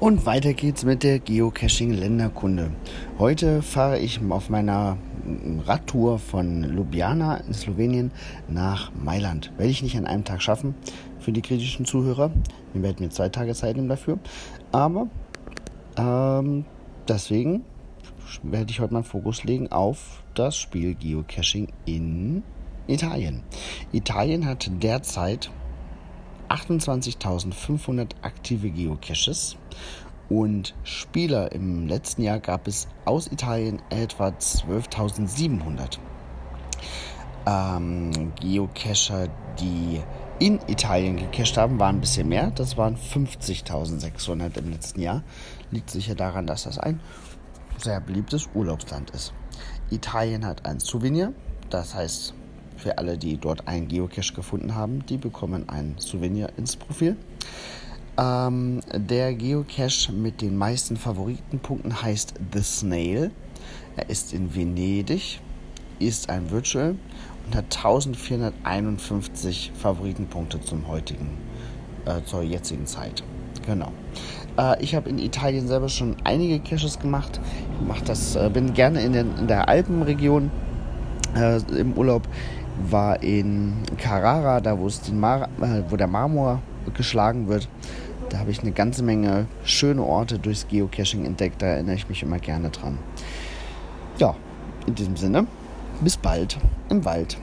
Und weiter geht's mit der Geocaching-Länderkunde. Heute fahre ich auf meiner Radtour von Ljubljana in Slowenien nach Mailand. Werde ich nicht an einem Tag schaffen für die kritischen Zuhörer. Wir werden mir zwei Tage Zeit nehmen dafür. Aber ähm, deswegen werde ich heute meinen Fokus legen auf das Spiel Geocaching in Italien. Italien hat derzeit 28.500 aktive Geocaches und Spieler im letzten Jahr gab es aus Italien etwa 12.700. Ähm, Geocacher, die in Italien gecached haben, waren ein bisschen mehr. Das waren 50.600 im letzten Jahr. Liegt sicher daran, dass das ein sehr beliebtes Urlaubsland ist. Italien hat ein Souvenir, das heißt für alle, die dort einen Geocache gefunden haben, die bekommen ein Souvenir ins Profil. Ähm, der Geocache mit den meisten Favoritenpunkten heißt The Snail. Er ist in Venedig, ist ein Virtual und hat 1451 Favoritenpunkte zum heutigen, äh, zur jetzigen Zeit. Genau. Äh, ich habe in Italien selber schon einige Caches gemacht. Ich mach das, äh, bin gerne in, den, in der Alpenregion äh, im Urlaub war in Carrara, da wo, es den Mar wo der Marmor geschlagen wird. Da habe ich eine ganze Menge schöne Orte durchs Geocaching entdeckt. Da erinnere ich mich immer gerne dran. Ja, in diesem Sinne, bis bald im Wald.